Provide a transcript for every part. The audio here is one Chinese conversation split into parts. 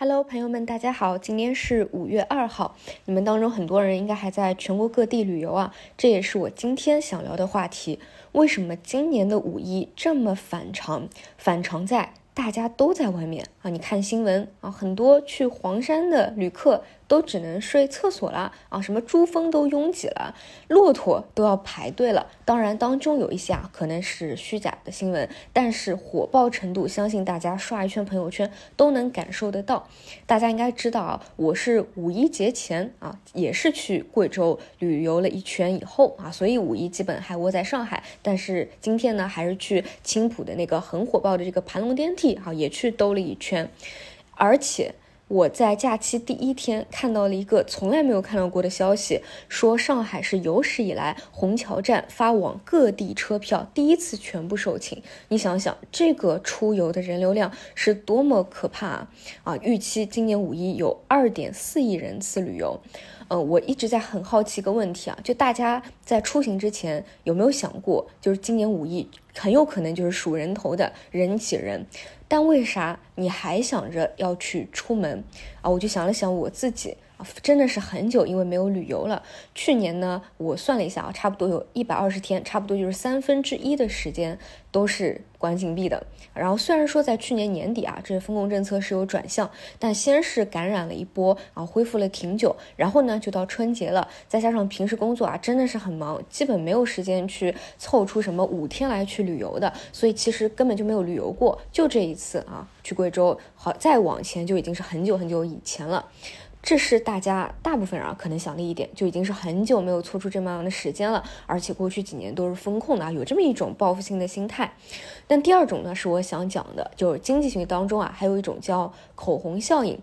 Hello，朋友们，大家好，今天是五月二号，你们当中很多人应该还在全国各地旅游啊，这也是我今天想聊的话题。为什么今年的五一这么反常？反常在大家都在外面啊，你看新闻啊，很多去黄山的旅客。都只能睡厕所了啊！什么珠峰都拥挤了，骆驼都要排队了。当然，当中有一些啊可能是虚假的新闻，但是火爆程度，相信大家刷一圈朋友圈都能感受得到。大家应该知道啊，我是五一节前啊也是去贵州旅游了一圈以后啊，所以五一基本还窝在上海。但是今天呢，还是去青浦的那个很火爆的这个盘龙电梯啊，也去兜了一圈，而且。我在假期第一天看到了一个从来没有看到过的消息，说上海是有史以来虹桥站发往各地车票第一次全部售罄。你想想，这个出游的人流量是多么可怕啊！啊，预期今年五一有二点四亿人次旅游。呃，我一直在很好奇一个问题啊，就大家在出行之前有没有想过，就是今年五一很有可能就是数人头的人挤人。但为啥你还想着要去出门啊？我就想了想我自己，真的是很久，因为没有旅游了。去年呢，我算了一下啊，差不多有一百二十天，差不多就是三分之一的时间都是。关禁闭的，然后虽然说在去年年底啊，这封控政策是有转向，但先是感染了一波啊，恢复了挺久，然后呢就到春节了，再加上平时工作啊真的是很忙，基本没有时间去凑出什么五天来去旅游的，所以其实根本就没有旅游过，就这一次啊去贵州，好再往前就已经是很久很久以前了。这是大家大部分人啊可能想的一点，就已经是很久没有抽出这么样的时间了，而且过去几年都是风控的啊，有这么一种报复性的心态。但第二种呢，是我想讲的，就是经济学当中啊，还有一种叫口红效应。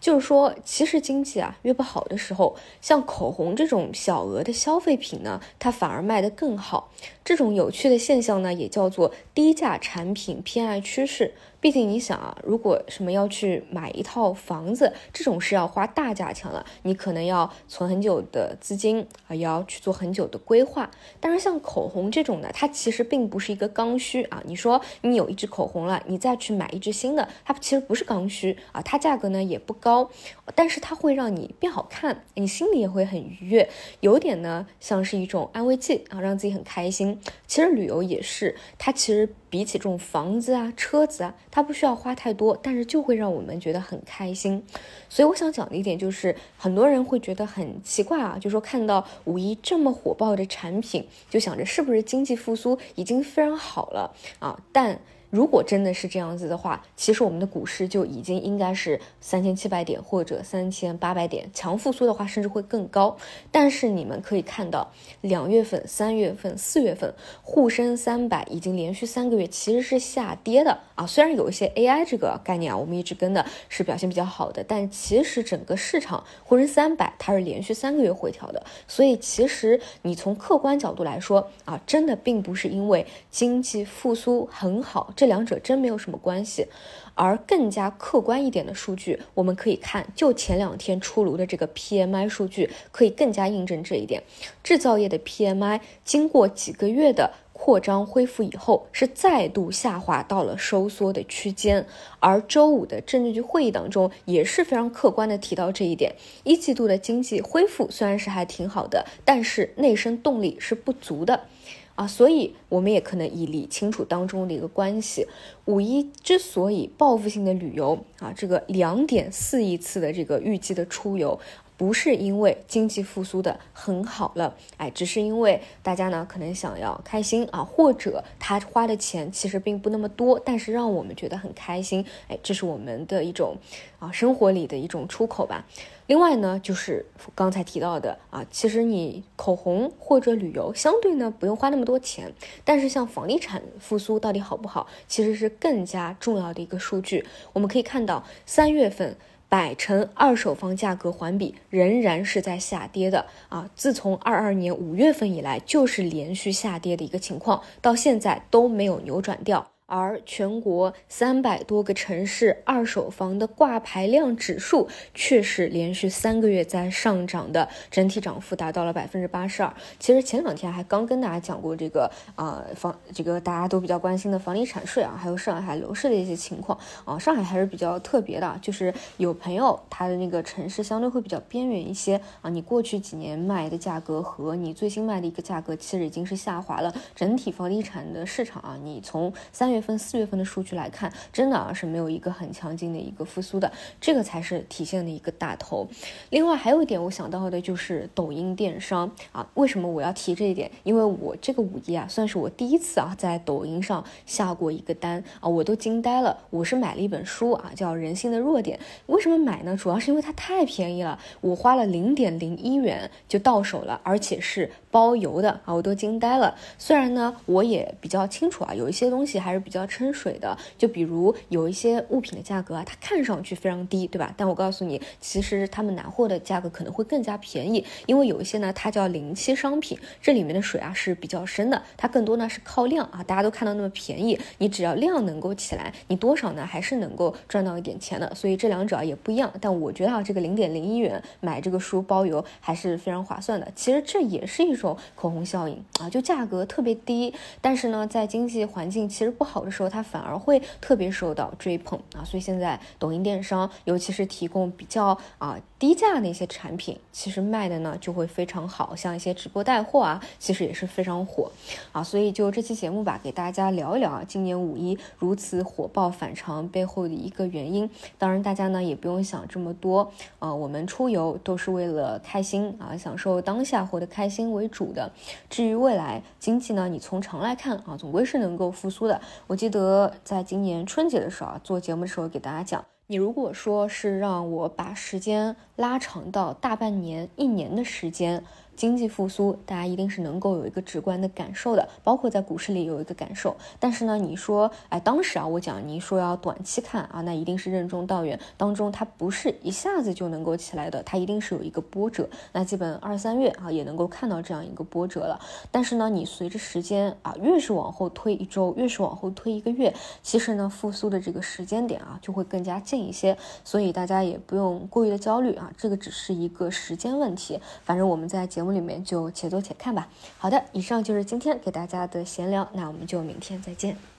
就是说，其实经济啊越不好的时候，像口红这种小额的消费品呢，它反而卖得更好。这种有趣的现象呢，也叫做低价产品偏爱趋势。毕竟你想啊，如果什么要去买一套房子，这种是要花大价钱了，你可能要存很久的资金啊，也要去做很久的规划。但是像口红这种呢，它其实并不是一个刚需啊。你说你有一支口红了，你再去买一支新的，它其实不是刚需啊，它价格呢也不高。高，但是它会让你变好看，你心里也会很愉悦，有点呢像是一种安慰剂啊，让自己很开心。其实旅游也是，它其实比起这种房子啊、车子啊，它不需要花太多，但是就会让我们觉得很开心。所以我想讲的一点就是，很多人会觉得很奇怪啊，就说看到五一这么火爆的产品，就想着是不是经济复苏已经非常好了啊？但如果真的是这样子的话，其实我们的股市就已经应该是三千七百点或者三千八百点，强复苏的话甚至会更高。但是你们可以看到，两月份、三月份、四月份沪深三百已经连续三个月其实是下跌的啊。虽然有一些 AI 这个概念啊，我们一直跟的是表现比较好的，但其实整个市场沪深三百它是连续三个月回调的。所以其实你从客观角度来说啊，真的并不是因为经济复苏很好。这两者真没有什么关系，而更加客观一点的数据，我们可以看，就前两天出炉的这个 PMI 数据，可以更加印证这一点。制造业的 PMI 经过几个月的扩张恢复以后，是再度下滑到了收缩的区间。而周五的政治局会议当中，也是非常客观的提到这一点。一季度的经济恢复虽然是还挺好的，但是内生动力是不足的。啊，所以我们也可能以理清楚当中的一个关系。五一之所以报复性的旅游啊，这个两点四亿次的这个预计的出游。不是因为经济复苏的很好了，哎，只是因为大家呢可能想要开心啊，或者他花的钱其实并不那么多，但是让我们觉得很开心，哎，这是我们的一种啊生活里的一种出口吧。另外呢，就是刚才提到的啊，其实你口红或者旅游相对呢不用花那么多钱，但是像房地产复苏到底好不好，其实是更加重要的一个数据。我们可以看到三月份。百城二手房价格环比仍然是在下跌的啊！自从二二年五月份以来，就是连续下跌的一个情况，到现在都没有扭转掉。而全国三百多个城市二手房的挂牌量指数却是连续三个月在上涨的，整体涨幅达到了百分之八十二。其实前两天还刚跟大家讲过这个啊房这个大家都比较关心的房地产税啊，还有上海楼市的一些情况啊。上海还是比较特别的，就是有朋友他的那个城市相对会比较边缘一些啊。你过去几年卖的价格和你最新卖的一个价格其实已经是下滑了，整体房地产的市场啊，你从三月月。份、四月份的数据来看，真的啊是没有一个很强劲的一个复苏的，这个才是体现的一个大头。另外还有一点我想到的就是抖音电商啊，为什么我要提这一点？因为我这个五一啊，算是我第一次啊在抖音上下过一个单啊，我都惊呆了。我是买了一本书啊，叫《人性的弱点》。为什么买呢？主要是因为它太便宜了，我花了零点零一元就到手了，而且是包邮的啊，我都惊呆了。虽然呢，我也比较清楚啊，有一些东西还是。比较撑水的，就比如有一些物品的价格啊，它看上去非常低，对吧？但我告诉你，其实他们拿货的价格可能会更加便宜，因为有一些呢，它叫临期商品，这里面的水啊是比较深的，它更多呢是靠量啊。大家都看到那么便宜，你只要量能够起来，你多少呢还是能够赚到一点钱的。所以这两者也不一样。但我觉得啊，这个零点零一元买这个书包邮还是非常划算的。其实这也是一种口红效应啊，就价格特别低，但是呢，在经济环境其实不好。好的时候，它反而会特别受到追捧啊，所以现在抖音电商，尤其是提供比较啊低价的一些产品，其实卖的呢就会非常好，像一些直播带货啊，其实也是非常火啊。所以就这期节目吧，给大家聊一聊啊，今年五一如此火爆反常背后的一个原因。当然，大家呢也不用想这么多啊，我们出游都是为了开心啊，享受当下，活得开心为主的。至于未来经济呢，你从长来看啊，总归是能够复苏的。我记得在今年春节的时候啊，做节目的时候给大家讲，你如果说是让我把时间拉长到大半年、一年的时间。经济复苏，大家一定是能够有一个直观的感受的，包括在股市里有一个感受。但是呢，你说，哎，当时啊，我讲你说要短期看啊，那一定是任重道远，当中它不是一下子就能够起来的，它一定是有一个波折。那基本二三月啊，也能够看到这样一个波折了。但是呢，你随着时间啊，越是往后推一周，越是往后推一个月，其实呢，复苏的这个时间点啊，就会更加近一些。所以大家也不用过于的焦虑啊，这个只是一个时间问题。反正我们在节节目里面就且做且看吧。好的，以上就是今天给大家的闲聊，那我们就明天再见。